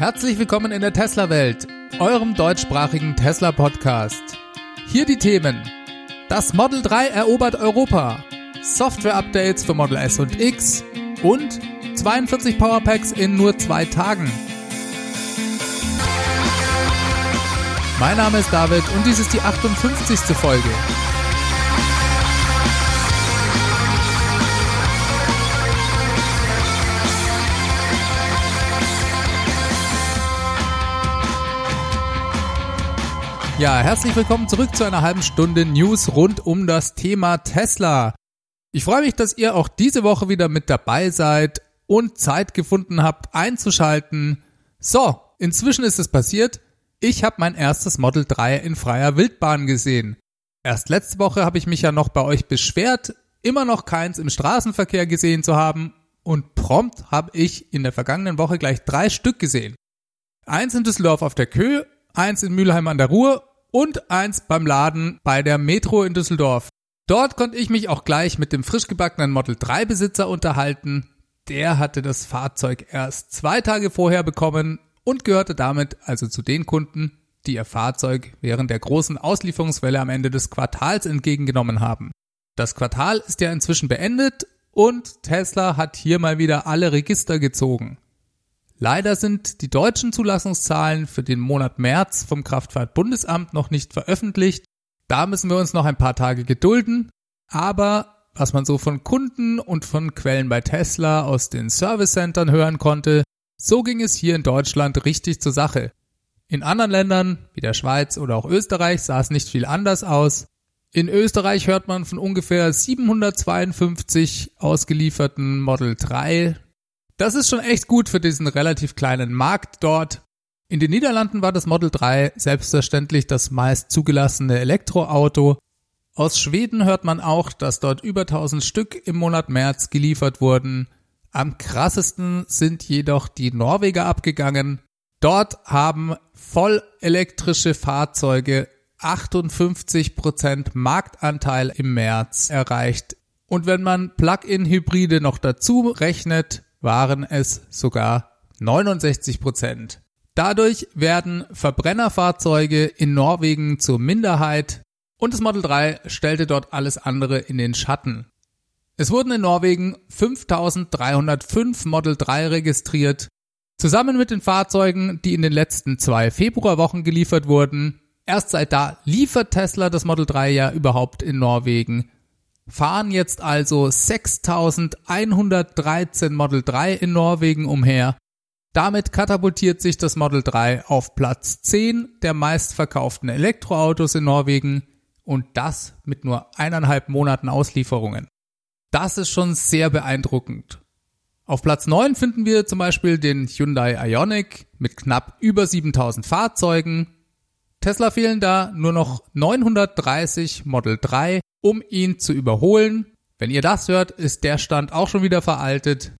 Herzlich willkommen in der Tesla-Welt, eurem deutschsprachigen Tesla-Podcast. Hier die Themen. Das Model 3 erobert Europa. Software-Updates für Model S und X. Und 42 Powerpacks in nur zwei Tagen. Mein Name ist David und dies ist die 58. Folge. Ja, herzlich willkommen zurück zu einer halben Stunde News rund um das Thema Tesla. Ich freue mich, dass ihr auch diese Woche wieder mit dabei seid und Zeit gefunden habt einzuschalten. So, inzwischen ist es passiert. Ich habe mein erstes Model 3 in freier Wildbahn gesehen. Erst letzte Woche habe ich mich ja noch bei euch beschwert, immer noch keins im Straßenverkehr gesehen zu haben und prompt habe ich in der vergangenen Woche gleich drei Stück gesehen. Eins in Düsseldorf auf der Kö, eins in Mülheim an der Ruhr und eins beim Laden bei der Metro in Düsseldorf. Dort konnte ich mich auch gleich mit dem frisch gebackenen Model 3 Besitzer unterhalten. Der hatte das Fahrzeug erst zwei Tage vorher bekommen und gehörte damit also zu den Kunden, die ihr Fahrzeug während der großen Auslieferungswelle am Ende des Quartals entgegengenommen haben. Das Quartal ist ja inzwischen beendet und Tesla hat hier mal wieder alle Register gezogen. Leider sind die deutschen Zulassungszahlen für den Monat März vom Kraftfahrtbundesamt noch nicht veröffentlicht. Da müssen wir uns noch ein paar Tage gedulden. Aber was man so von Kunden und von Quellen bei Tesla aus den Service Centern hören konnte, so ging es hier in Deutschland richtig zur Sache. In anderen Ländern, wie der Schweiz oder auch Österreich, sah es nicht viel anders aus. In Österreich hört man von ungefähr 752 ausgelieferten Model 3 das ist schon echt gut für diesen relativ kleinen Markt dort. In den Niederlanden war das Model 3 selbstverständlich das meist zugelassene Elektroauto. Aus Schweden hört man auch, dass dort über 1000 Stück im Monat März geliefert wurden. Am krassesten sind jedoch die Norweger abgegangen. Dort haben voll elektrische Fahrzeuge 58% Marktanteil im März erreicht. Und wenn man Plug-in-Hybride noch dazu rechnet, waren es sogar 69 Prozent. Dadurch werden Verbrennerfahrzeuge in Norwegen zur Minderheit und das Model 3 stellte dort alles andere in den Schatten. Es wurden in Norwegen 5305 Model 3 registriert. Zusammen mit den Fahrzeugen, die in den letzten zwei Februarwochen geliefert wurden. Erst seit da liefert Tesla das Model 3 ja überhaupt in Norwegen fahren jetzt also 6113 Model 3 in Norwegen umher. Damit katapultiert sich das Model 3 auf Platz 10 der meistverkauften Elektroautos in Norwegen und das mit nur eineinhalb Monaten Auslieferungen. Das ist schon sehr beeindruckend. Auf Platz 9 finden wir zum Beispiel den Hyundai Ioniq mit knapp über 7000 Fahrzeugen. Tesla fehlen da nur noch 930 Model 3 um ihn zu überholen. Wenn ihr das hört, ist der Stand auch schon wieder veraltet.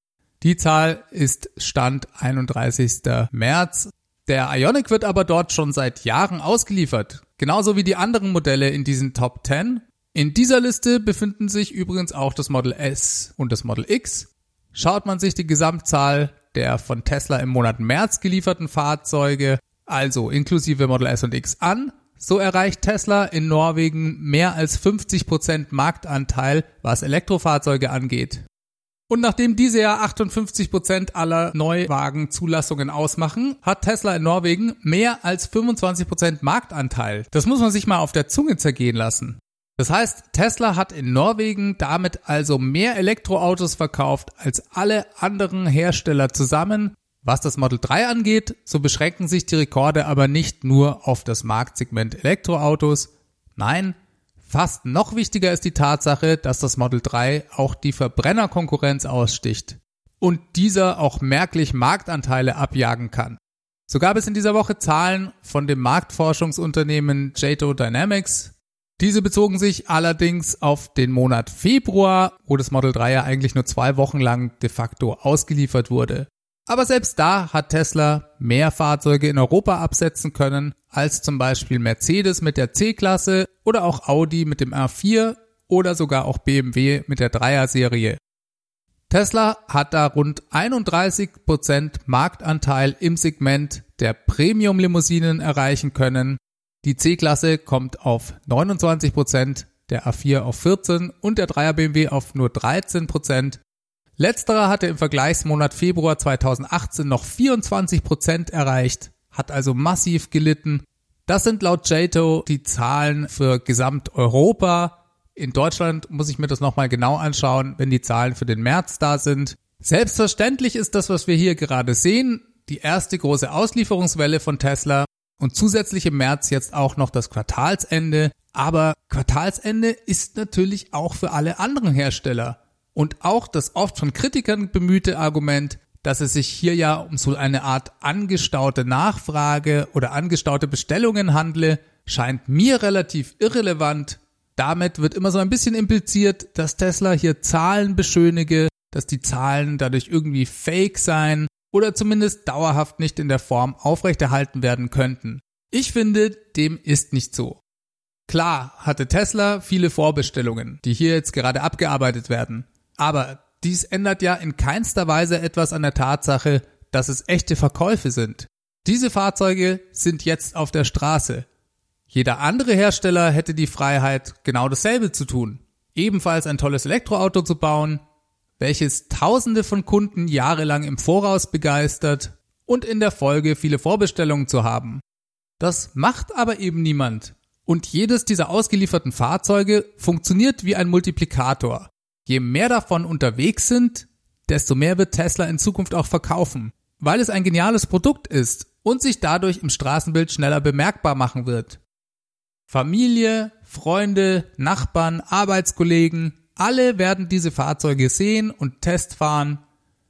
Die Zahl ist Stand 31. März. Der Ionic wird aber dort schon seit Jahren ausgeliefert, genauso wie die anderen Modelle in diesen Top 10. In dieser Liste befinden sich übrigens auch das Model S und das Model X. Schaut man sich die Gesamtzahl der von Tesla im Monat März gelieferten Fahrzeuge, also inklusive Model S und X an, so erreicht Tesla in Norwegen mehr als 50% Marktanteil, was Elektrofahrzeuge angeht. Und nachdem diese ja 58% aller Neuwagenzulassungen ausmachen, hat Tesla in Norwegen mehr als 25% Marktanteil. Das muss man sich mal auf der Zunge zergehen lassen. Das heißt, Tesla hat in Norwegen damit also mehr Elektroautos verkauft als alle anderen Hersteller zusammen was das Model 3 angeht, so beschränken sich die Rekorde aber nicht nur auf das Marktsegment Elektroautos. Nein, fast noch wichtiger ist die Tatsache, dass das Model 3 auch die Verbrennerkonkurrenz aussticht und dieser auch merklich Marktanteile abjagen kann. So gab es in dieser Woche Zahlen von dem Marktforschungsunternehmen Jato Dynamics. Diese bezogen sich allerdings auf den Monat Februar, wo das Model 3 ja eigentlich nur zwei Wochen lang de facto ausgeliefert wurde. Aber selbst da hat Tesla mehr Fahrzeuge in Europa absetzen können als zum Beispiel Mercedes mit der C-Klasse oder auch Audi mit dem R4 oder sogar auch BMW mit der Dreier-Serie. Tesla hat da rund 31% Marktanteil im Segment der Premium-Limousinen erreichen können. Die C-Klasse kommt auf 29%, der A4 auf 14 und der 3er BMW auf nur 13%. Letzterer hatte im Vergleichsmonat Februar 2018 noch 24% erreicht, hat also massiv gelitten. Das sind laut JATO die Zahlen für Gesamteuropa. In Deutschland muss ich mir das nochmal genau anschauen, wenn die Zahlen für den März da sind. Selbstverständlich ist das, was wir hier gerade sehen, die erste große Auslieferungswelle von Tesla und zusätzlich im März jetzt auch noch das Quartalsende. Aber Quartalsende ist natürlich auch für alle anderen Hersteller. Und auch das oft von Kritikern bemühte Argument, dass es sich hier ja um so eine Art angestaute Nachfrage oder angestaute Bestellungen handle, scheint mir relativ irrelevant. Damit wird immer so ein bisschen impliziert, dass Tesla hier Zahlen beschönige, dass die Zahlen dadurch irgendwie fake seien oder zumindest dauerhaft nicht in der Form aufrechterhalten werden könnten. Ich finde, dem ist nicht so. Klar hatte Tesla viele Vorbestellungen, die hier jetzt gerade abgearbeitet werden. Aber dies ändert ja in keinster Weise etwas an der Tatsache, dass es echte Verkäufe sind. Diese Fahrzeuge sind jetzt auf der Straße. Jeder andere Hersteller hätte die Freiheit, genau dasselbe zu tun. Ebenfalls ein tolles Elektroauto zu bauen, welches Tausende von Kunden jahrelang im Voraus begeistert und in der Folge viele Vorbestellungen zu haben. Das macht aber eben niemand. Und jedes dieser ausgelieferten Fahrzeuge funktioniert wie ein Multiplikator. Je mehr davon unterwegs sind, desto mehr wird Tesla in Zukunft auch verkaufen, weil es ein geniales Produkt ist und sich dadurch im Straßenbild schneller bemerkbar machen wird. Familie, Freunde, Nachbarn, Arbeitskollegen, alle werden diese Fahrzeuge sehen und testfahren.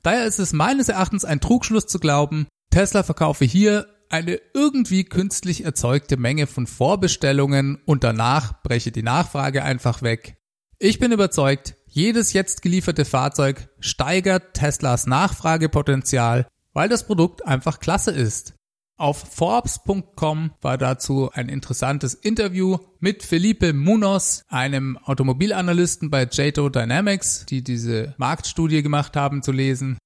Daher ist es meines Erachtens ein Trugschluss zu glauben, Tesla verkaufe hier eine irgendwie künstlich erzeugte Menge von Vorbestellungen und danach breche die Nachfrage einfach weg. Ich bin überzeugt, jedes jetzt gelieferte Fahrzeug steigert Teslas Nachfragepotenzial, weil das Produkt einfach klasse ist. Auf Forbes.com war dazu ein interessantes Interview mit Felipe Munoz, einem Automobilanalysten bei JATO Dynamics, die diese Marktstudie gemacht haben, zu lesen.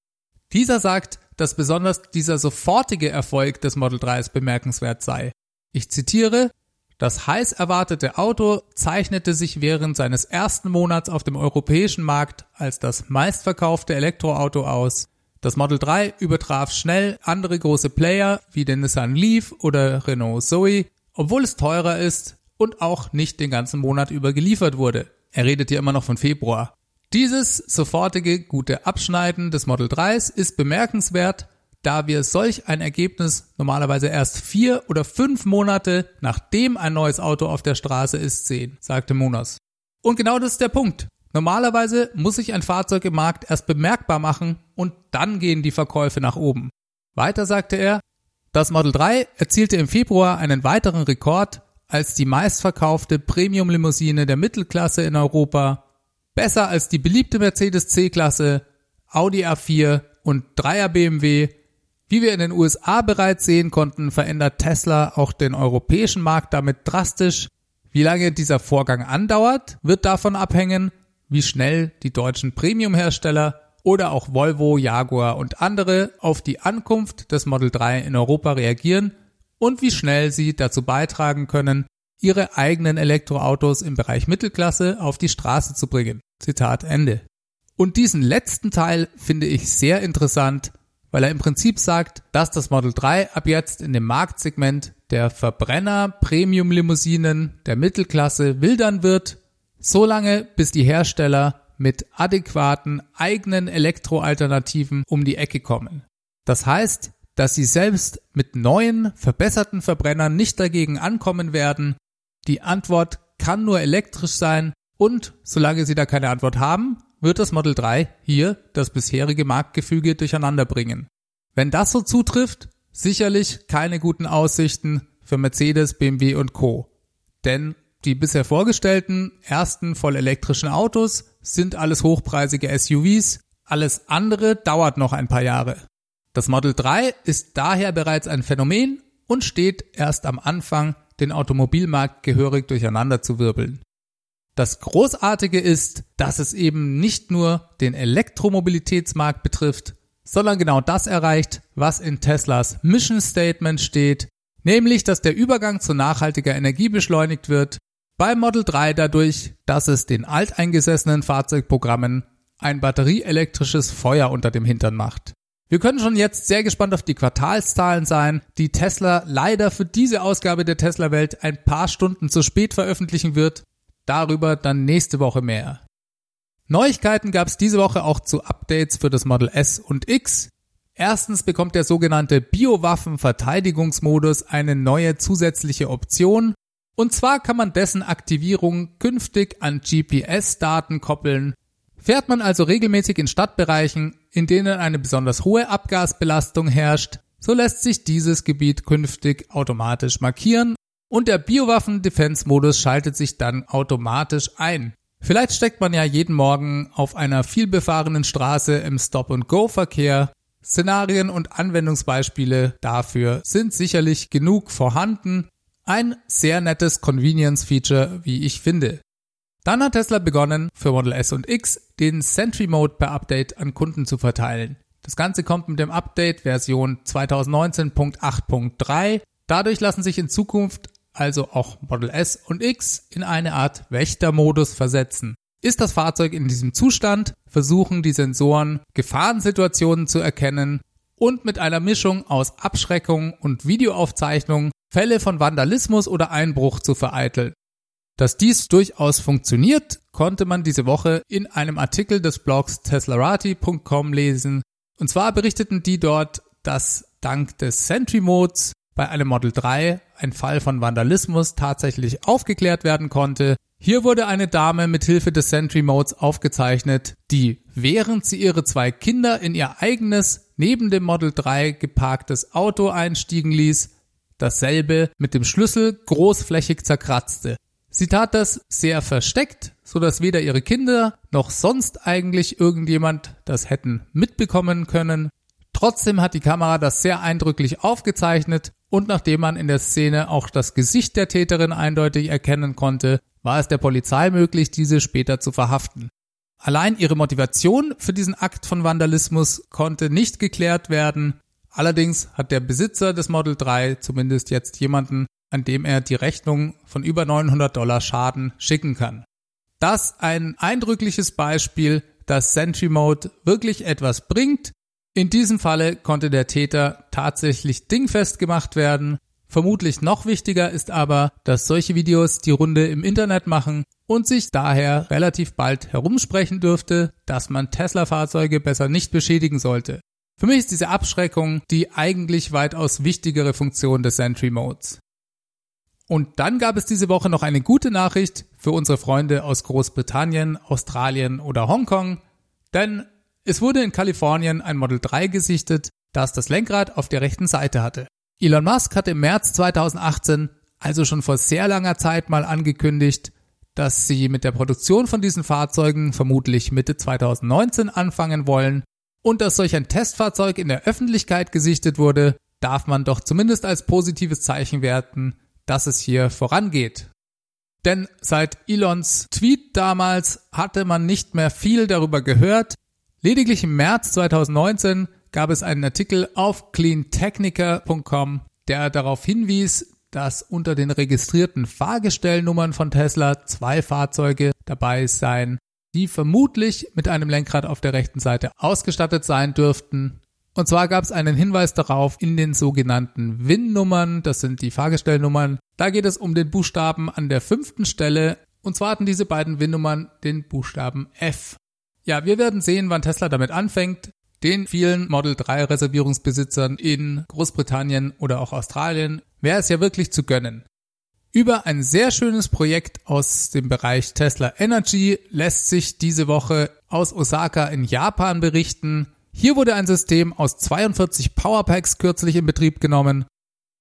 Dieser sagt, dass besonders dieser sofortige Erfolg des Model 3s bemerkenswert sei. Ich zitiere, das heiß erwartete Auto zeichnete sich während seines ersten Monats auf dem europäischen Markt als das meistverkaufte Elektroauto aus. Das Model 3 übertraf schnell andere große Player wie den Nissan Leaf oder Renault Zoe, obwohl es teurer ist und auch nicht den ganzen Monat über geliefert wurde. Er redet hier immer noch von Februar. Dieses sofortige gute Abschneiden des Model 3s ist bemerkenswert, da wir solch ein Ergebnis normalerweise erst vier oder fünf Monate nachdem ein neues Auto auf der Straße ist sehen, sagte Munoz. Und genau das ist der Punkt. Normalerweise muss sich ein Fahrzeug im Markt erst bemerkbar machen und dann gehen die Verkäufe nach oben. Weiter sagte er, das Model 3 erzielte im Februar einen weiteren Rekord als die meistverkaufte Premium-Limousine der Mittelklasse in Europa, besser als die beliebte Mercedes C-Klasse, Audi A4 und 3er BMW. Wie wir in den USA bereits sehen konnten, verändert Tesla auch den europäischen Markt damit drastisch. Wie lange dieser Vorgang andauert, wird davon abhängen, wie schnell die deutschen Premium-Hersteller oder auch Volvo, Jaguar und andere auf die Ankunft des Model 3 in Europa reagieren und wie schnell sie dazu beitragen können, ihre eigenen Elektroautos im Bereich Mittelklasse auf die Straße zu bringen. Zitat Ende. Und diesen letzten Teil finde ich sehr interessant, weil er im Prinzip sagt, dass das Model 3 ab jetzt in dem Marktsegment der Verbrenner Premium Limousinen der Mittelklasse wildern wird solange bis die Hersteller mit adäquaten eigenen Elektroalternativen um die Ecke kommen. Das heißt, dass sie selbst mit neuen, verbesserten Verbrennern nicht dagegen ankommen werden. Die Antwort kann nur elektrisch sein und solange sie da keine Antwort haben, wird das Model 3 hier das bisherige Marktgefüge durcheinander bringen. Wenn das so zutrifft, sicherlich keine guten Aussichten für Mercedes, BMW und Co. Denn die bisher vorgestellten ersten vollelektrischen Autos sind alles hochpreisige SUVs, alles andere dauert noch ein paar Jahre. Das Model 3 ist daher bereits ein Phänomen und steht erst am Anfang, den Automobilmarkt gehörig durcheinander zu wirbeln. Das Großartige ist, dass es eben nicht nur den Elektromobilitätsmarkt betrifft, sondern genau das erreicht, was in Teslas Mission Statement steht, nämlich dass der Übergang zu nachhaltiger Energie beschleunigt wird, beim Model 3 dadurch, dass es den alteingesessenen Fahrzeugprogrammen ein batterieelektrisches Feuer unter dem Hintern macht. Wir können schon jetzt sehr gespannt auf die Quartalszahlen sein, die Tesla leider für diese Ausgabe der Tesla Welt ein paar Stunden zu spät veröffentlichen wird. Darüber dann nächste Woche mehr. Neuigkeiten gab es diese Woche auch zu Updates für das Model S und X. Erstens bekommt der sogenannte Biowaffen-Verteidigungsmodus eine neue zusätzliche Option. Und zwar kann man dessen Aktivierung künftig an GPS-Daten koppeln. Fährt man also regelmäßig in Stadtbereichen, in denen eine besonders hohe Abgasbelastung herrscht, so lässt sich dieses Gebiet künftig automatisch markieren und der Biowaffen-Defense-Modus schaltet sich dann automatisch ein. Vielleicht steckt man ja jeden Morgen auf einer vielbefahrenen Straße im Stop-and-Go-Verkehr Szenarien und Anwendungsbeispiele dafür sind sicherlich genug vorhanden. Ein sehr nettes Convenience-Feature, wie ich finde. Dann hat Tesla begonnen, für Model S und X den Sentry Mode per Update an Kunden zu verteilen. Das Ganze kommt mit dem Update Version 2019.8.3. Dadurch lassen sich in Zukunft also auch Model S und X in eine Art Wächtermodus versetzen. Ist das Fahrzeug in diesem Zustand, versuchen die Sensoren Gefahrensituationen zu erkennen und mit einer Mischung aus Abschreckung und Videoaufzeichnung Fälle von Vandalismus oder Einbruch zu vereiteln. Dass dies durchaus funktioniert, konnte man diese Woche in einem Artikel des Blogs teslarati.com lesen. Und zwar berichteten die dort, dass dank des Sentry Modes bei einem Model 3 ein Fall von Vandalismus tatsächlich aufgeklärt werden konnte hier wurde eine Dame mit Hilfe des Sentry Modes aufgezeichnet, die, während sie ihre zwei Kinder in ihr eigenes, neben dem Model 3 geparktes Auto einstiegen ließ, dasselbe mit dem Schlüssel großflächig zerkratzte. Sie tat das sehr versteckt, so dass weder ihre Kinder noch sonst eigentlich irgendjemand das hätten mitbekommen können. Trotzdem hat die Kamera das sehr eindrücklich aufgezeichnet und nachdem man in der Szene auch das Gesicht der Täterin eindeutig erkennen konnte, war es der Polizei möglich, diese später zu verhaften. Allein ihre Motivation für diesen Akt von Vandalismus konnte nicht geklärt werden. Allerdings hat der Besitzer des Model 3 zumindest jetzt jemanden, an dem er die Rechnung von über 900 Dollar Schaden schicken kann. Das ein eindrückliches Beispiel, dass Sentry Mode wirklich etwas bringt. In diesem Falle konnte der Täter tatsächlich dingfest gemacht werden Vermutlich noch wichtiger ist aber, dass solche Videos die Runde im Internet machen und sich daher relativ bald herumsprechen dürfte, dass man Tesla-Fahrzeuge besser nicht beschädigen sollte. Für mich ist diese Abschreckung die eigentlich weitaus wichtigere Funktion des Sentry Modes. Und dann gab es diese Woche noch eine gute Nachricht für unsere Freunde aus Großbritannien, Australien oder Hongkong, denn es wurde in Kalifornien ein Model 3 gesichtet, das das Lenkrad auf der rechten Seite hatte. Elon Musk hat im März 2018, also schon vor sehr langer Zeit mal angekündigt, dass sie mit der Produktion von diesen Fahrzeugen vermutlich Mitte 2019 anfangen wollen und dass solch ein Testfahrzeug in der Öffentlichkeit gesichtet wurde, darf man doch zumindest als positives Zeichen werten, dass es hier vorangeht. Denn seit Elons Tweet damals hatte man nicht mehr viel darüber gehört. Lediglich im März 2019 gab es einen Artikel auf cleantechnica.com, der darauf hinwies, dass unter den registrierten Fahrgestellnummern von Tesla zwei Fahrzeuge dabei seien, die vermutlich mit einem Lenkrad auf der rechten Seite ausgestattet sein dürften. Und zwar gab es einen Hinweis darauf in den sogenannten WIN-Nummern, das sind die Fahrgestellnummern. Da geht es um den Buchstaben an der fünften Stelle. Und zwar hatten diese beiden WIN-Nummern den Buchstaben F. Ja, wir werden sehen, wann Tesla damit anfängt den vielen Model 3 Reservierungsbesitzern in Großbritannien oder auch Australien wäre es ja wirklich zu gönnen. Über ein sehr schönes Projekt aus dem Bereich Tesla Energy lässt sich diese Woche aus Osaka in Japan berichten. Hier wurde ein System aus 42 Powerpacks kürzlich in Betrieb genommen.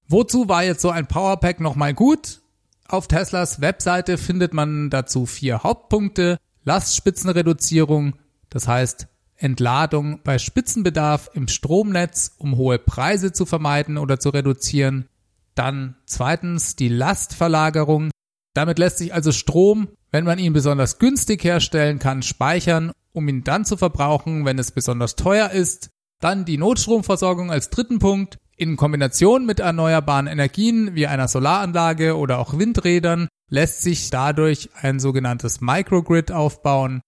Wozu war jetzt so ein Powerpack nochmal gut? Auf Teslas Webseite findet man dazu vier Hauptpunkte. Lastspitzenreduzierung, das heißt Entladung bei Spitzenbedarf im Stromnetz, um hohe Preise zu vermeiden oder zu reduzieren. Dann zweitens die Lastverlagerung. Damit lässt sich also Strom, wenn man ihn besonders günstig herstellen kann, speichern, um ihn dann zu verbrauchen, wenn es besonders teuer ist. Dann die Notstromversorgung als dritten Punkt. In Kombination mit erneuerbaren Energien wie einer Solaranlage oder auch Windrädern lässt sich dadurch ein sogenanntes Microgrid aufbauen,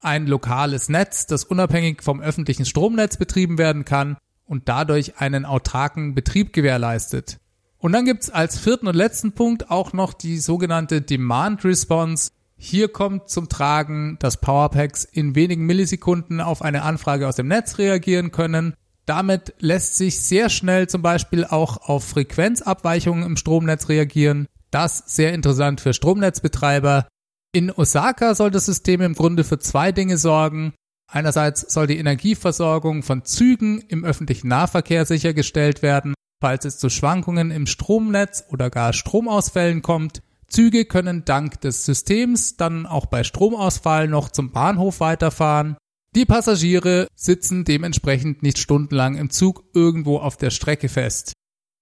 ein lokales Netz, das unabhängig vom öffentlichen Stromnetz betrieben werden kann und dadurch einen autarken Betrieb gewährleistet. Und dann gibt's als vierten und letzten Punkt auch noch die sogenannte Demand Response. Hier kommt zum Tragen, dass Powerpacks in wenigen Millisekunden auf eine Anfrage aus dem Netz reagieren können. Damit lässt sich sehr schnell zum Beispiel auch auf Frequenzabweichungen im Stromnetz reagieren. Das sehr interessant für Stromnetzbetreiber. In Osaka soll das System im Grunde für zwei Dinge sorgen. Einerseits soll die Energieversorgung von Zügen im öffentlichen Nahverkehr sichergestellt werden falls es zu Schwankungen im Stromnetz oder gar Stromausfällen kommt. Züge können dank des Systems dann auch bei Stromausfall noch zum Bahnhof weiterfahren. Die Passagiere sitzen dementsprechend nicht stundenlang im Zug irgendwo auf der Strecke fest.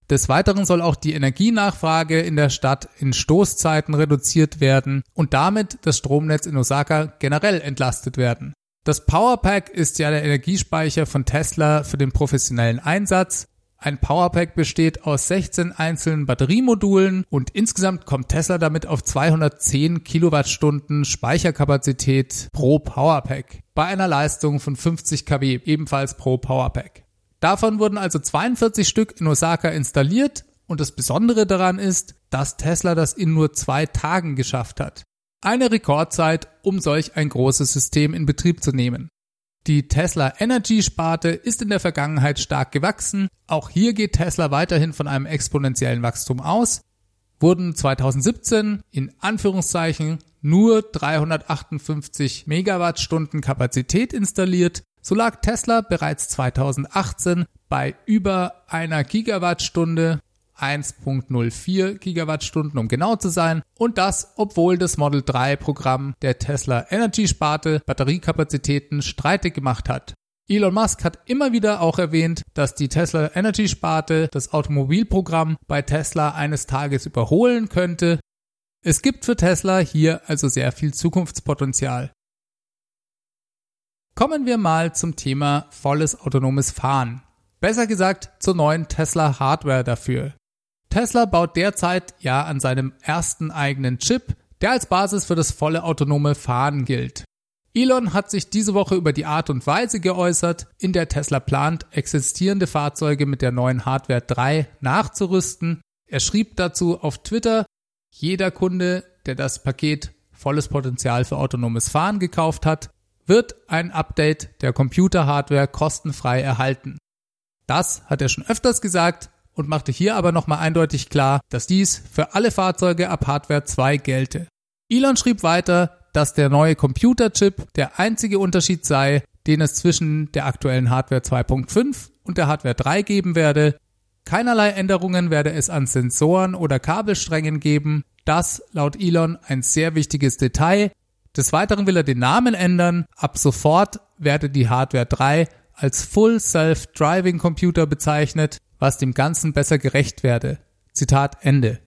Des Weiteren soll auch die Energienachfrage in der Stadt in Stoßzeiten reduziert werden und damit das Stromnetz in Osaka generell entlastet werden. Das Powerpack ist ja der Energiespeicher von Tesla für den professionellen Einsatz ein Powerpack besteht aus 16 einzelnen Batteriemodulen und insgesamt kommt Tesla damit auf 210 Kilowattstunden Speicherkapazität pro Powerpack bei einer Leistung von 50 kW ebenfalls pro Powerpack. Davon wurden also 42 Stück in Osaka installiert und das Besondere daran ist, dass Tesla das in nur zwei Tagen geschafft hat. Eine Rekordzeit, um solch ein großes System in Betrieb zu nehmen. Die Tesla Energy Sparte ist in der Vergangenheit stark gewachsen. Auch hier geht Tesla weiterhin von einem exponentiellen Wachstum aus. Wurden 2017 in Anführungszeichen nur 358 Megawattstunden Kapazität installiert, so lag Tesla bereits 2018 bei über einer Gigawattstunde 1.04 Gigawattstunden, um genau zu sein. Und das, obwohl das Model 3 Programm der Tesla Energy Sparte Batteriekapazitäten streitig gemacht hat. Elon Musk hat immer wieder auch erwähnt, dass die Tesla Energy Sparte das Automobilprogramm bei Tesla eines Tages überholen könnte. Es gibt für Tesla hier also sehr viel Zukunftspotenzial. Kommen wir mal zum Thema volles autonomes Fahren. Besser gesagt zur neuen Tesla Hardware dafür. Tesla baut derzeit ja an seinem ersten eigenen Chip, der als Basis für das volle autonome Fahren gilt. Elon hat sich diese Woche über die Art und Weise geäußert, in der Tesla plant, existierende Fahrzeuge mit der neuen Hardware 3 nachzurüsten. Er schrieb dazu auf Twitter, jeder Kunde, der das Paket volles Potenzial für autonomes Fahren gekauft hat, wird ein Update der Computerhardware kostenfrei erhalten. Das hat er schon öfters gesagt, und machte hier aber nochmal eindeutig klar, dass dies für alle Fahrzeuge ab Hardware 2 gelte. Elon schrieb weiter, dass der neue Computerchip der einzige Unterschied sei, den es zwischen der aktuellen Hardware 2.5 und der Hardware 3 geben werde. Keinerlei Änderungen werde es an Sensoren oder Kabelsträngen geben. Das laut Elon ein sehr wichtiges Detail. Des Weiteren will er den Namen ändern. Ab sofort werde die Hardware 3 als Full Self-Driving Computer bezeichnet was dem Ganzen besser gerecht werde. Zitat Ende.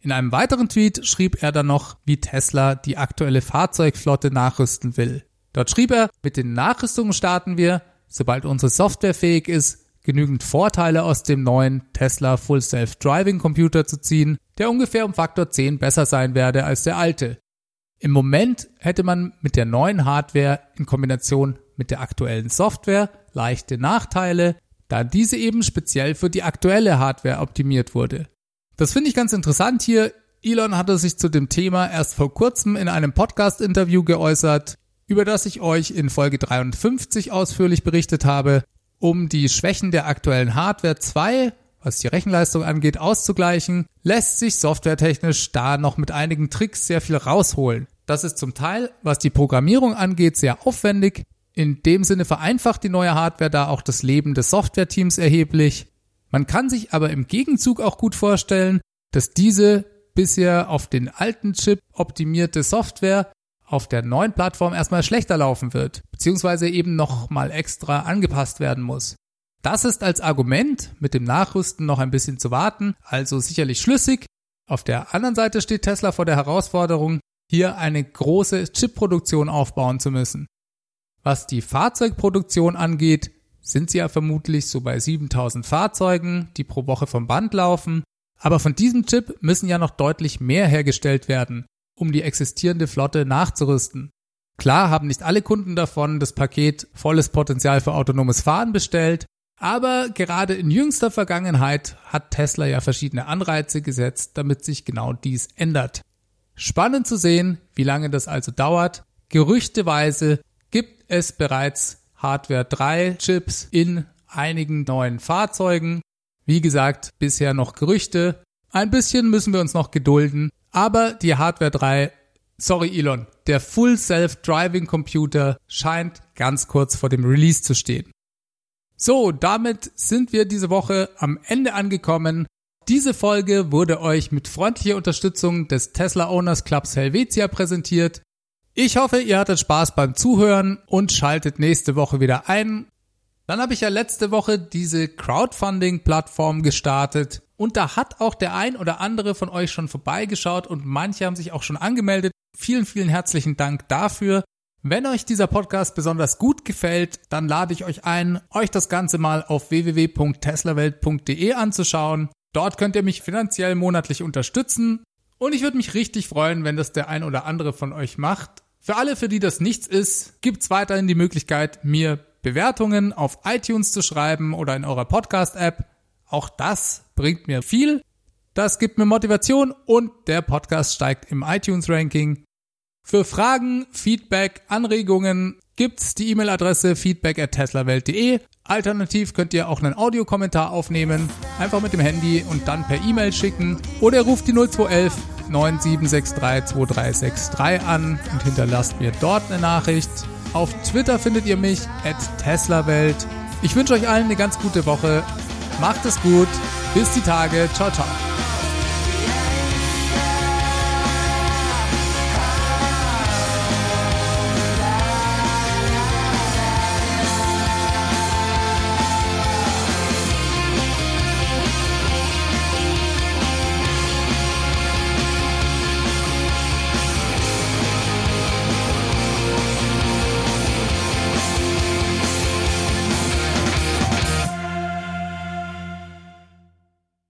In einem weiteren Tweet schrieb er dann noch, wie Tesla die aktuelle Fahrzeugflotte nachrüsten will. Dort schrieb er, mit den Nachrüstungen starten wir, sobald unsere Software fähig ist, genügend Vorteile aus dem neuen Tesla Full Self Driving Computer zu ziehen, der ungefähr um Faktor 10 besser sein werde als der alte. Im Moment hätte man mit der neuen Hardware in Kombination mit der aktuellen Software leichte Nachteile, da diese eben speziell für die aktuelle Hardware optimiert wurde. Das finde ich ganz interessant hier. Elon hatte sich zu dem Thema erst vor kurzem in einem Podcast-Interview geäußert, über das ich euch in Folge 53 ausführlich berichtet habe, um die Schwächen der aktuellen Hardware 2, was die Rechenleistung angeht, auszugleichen, lässt sich softwaretechnisch da noch mit einigen Tricks sehr viel rausholen. Das ist zum Teil, was die Programmierung angeht, sehr aufwendig, in dem Sinne vereinfacht die neue Hardware da auch das Leben des Softwareteams erheblich. Man kann sich aber im Gegenzug auch gut vorstellen, dass diese bisher auf den alten Chip optimierte Software auf der neuen Plattform erstmal schlechter laufen wird, beziehungsweise eben nochmal extra angepasst werden muss. Das ist als Argument mit dem Nachrüsten noch ein bisschen zu warten, also sicherlich schlüssig. Auf der anderen Seite steht Tesla vor der Herausforderung, hier eine große Chipproduktion aufbauen zu müssen. Was die Fahrzeugproduktion angeht, sind sie ja vermutlich so bei 7000 Fahrzeugen, die pro Woche vom Band laufen. Aber von diesem Chip müssen ja noch deutlich mehr hergestellt werden, um die existierende Flotte nachzurüsten. Klar haben nicht alle Kunden davon das Paket volles Potenzial für autonomes Fahren bestellt, aber gerade in jüngster Vergangenheit hat Tesla ja verschiedene Anreize gesetzt, damit sich genau dies ändert. Spannend zu sehen, wie lange das also dauert. Gerüchteweise gibt es bereits Hardware 3 Chips in einigen neuen Fahrzeugen. Wie gesagt, bisher noch Gerüchte. Ein bisschen müssen wir uns noch gedulden. Aber die Hardware 3, sorry Elon, der Full Self-Driving Computer scheint ganz kurz vor dem Release zu stehen. So, damit sind wir diese Woche am Ende angekommen. Diese Folge wurde euch mit freundlicher Unterstützung des Tesla Owners Clubs Helvetia präsentiert. Ich hoffe, ihr hattet Spaß beim Zuhören und schaltet nächste Woche wieder ein. Dann habe ich ja letzte Woche diese Crowdfunding-Plattform gestartet und da hat auch der ein oder andere von euch schon vorbeigeschaut und manche haben sich auch schon angemeldet. Vielen, vielen herzlichen Dank dafür. Wenn euch dieser Podcast besonders gut gefällt, dann lade ich euch ein, euch das Ganze mal auf www.teslawelt.de anzuschauen. Dort könnt ihr mich finanziell monatlich unterstützen und ich würde mich richtig freuen, wenn das der ein oder andere von euch macht. Für alle, für die das nichts ist, gibt's weiterhin die Möglichkeit, mir Bewertungen auf iTunes zu schreiben oder in eurer Podcast-App. Auch das bringt mir viel. Das gibt mir Motivation und der Podcast steigt im iTunes-Ranking. Für Fragen, Feedback, Anregungen gibt's die E-Mail-Adresse feedback at teslawelt.de. Alternativ könnt ihr auch einen Audiokommentar aufnehmen, einfach mit dem Handy und dann per E-Mail schicken. Oder ruft die 0211 9763 2363 an und hinterlasst mir dort eine Nachricht. Auf Twitter findet ihr mich at teslawelt. Ich wünsche euch allen eine ganz gute Woche. Macht es gut. Bis die Tage. Ciao, ciao.